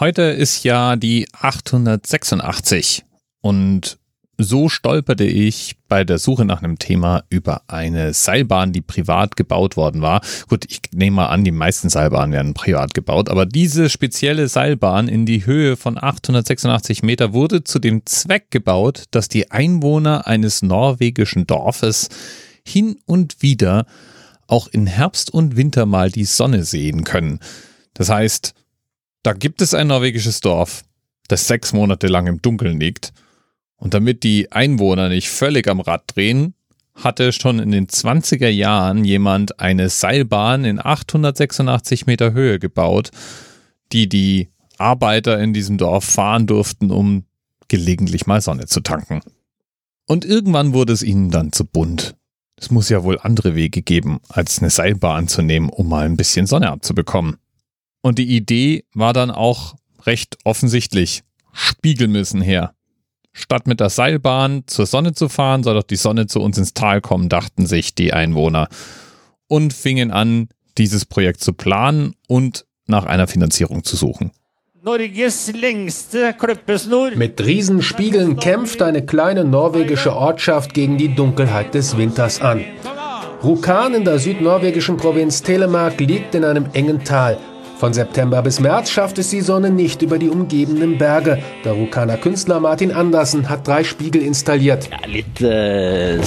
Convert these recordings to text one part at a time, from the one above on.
Heute ist ja die 886 und so stolperte ich bei der Suche nach einem Thema über eine Seilbahn, die privat gebaut worden war. Gut, ich nehme mal an, die meisten Seilbahnen werden privat gebaut, aber diese spezielle Seilbahn in die Höhe von 886 Meter wurde zu dem Zweck gebaut, dass die Einwohner eines norwegischen Dorfes hin und wieder auch in Herbst und Winter mal die Sonne sehen können. Das heißt, da gibt es ein norwegisches Dorf, das sechs Monate lang im Dunkeln liegt. Und damit die Einwohner nicht völlig am Rad drehen, hatte schon in den 20er Jahren jemand eine Seilbahn in 886 Meter Höhe gebaut, die die Arbeiter in diesem Dorf fahren durften, um gelegentlich mal Sonne zu tanken. Und irgendwann wurde es ihnen dann zu bunt. Es muss ja wohl andere Wege geben, als eine Seilbahn zu nehmen, um mal ein bisschen Sonne abzubekommen. Und die Idee war dann auch recht offensichtlich. Spiegel müssen her. Statt mit der Seilbahn zur Sonne zu fahren, soll doch die Sonne zu uns ins Tal kommen, dachten sich die Einwohner. Und fingen an, dieses Projekt zu planen und nach einer Finanzierung zu suchen. Mit Riesenspiegeln kämpft eine kleine norwegische Ortschaft gegen die Dunkelheit des Winters an. Rukan in der südnorwegischen Provinz Telemark liegt in einem engen Tal. Von September bis März schafft es die Sonne nicht über die umgebenden Berge. Der Rukaner Künstler Martin Andersen hat drei Spiegel installiert. Eh,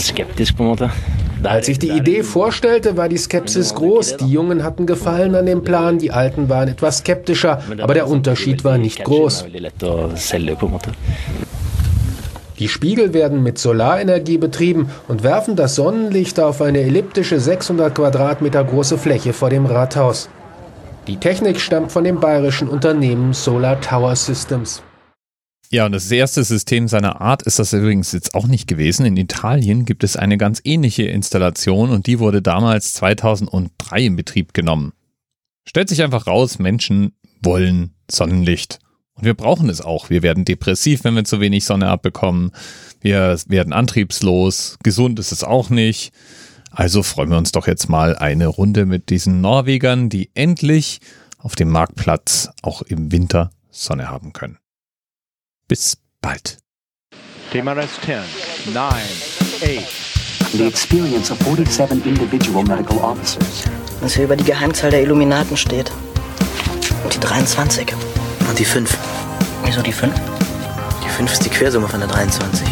Als ich die Idee vorstellte, war die Skepsis groß. Die Jungen hatten Gefallen an dem Plan, die Alten waren etwas skeptischer, aber der Unterschied war nicht groß. Die Spiegel werden mit Solarenergie betrieben und werfen das Sonnenlicht auf eine elliptische 600 Quadratmeter große Fläche vor dem Rathaus. Die Technik stammt von dem bayerischen Unternehmen Solar Tower Systems. Ja, und das erste System seiner Art ist das übrigens jetzt auch nicht gewesen. In Italien gibt es eine ganz ähnliche Installation und die wurde damals 2003 in Betrieb genommen. Stellt sich einfach raus, Menschen wollen Sonnenlicht. Und wir brauchen es auch. Wir werden depressiv, wenn wir zu wenig Sonne abbekommen. Wir werden antriebslos. Gesund ist es auch nicht. Also freuen wir uns doch jetzt mal eine Runde mit diesen Norwegern, die endlich auf dem Marktplatz auch im Winter Sonne haben können. Bis bald. TMRS 10, 9, 8. The experience of 47 individual medical officers. Was hier über die Geheimzahl der Illuminaten steht. Und die 23. Und die 5. Wieso die 5? Die 5 ist die Quersumme von der 23.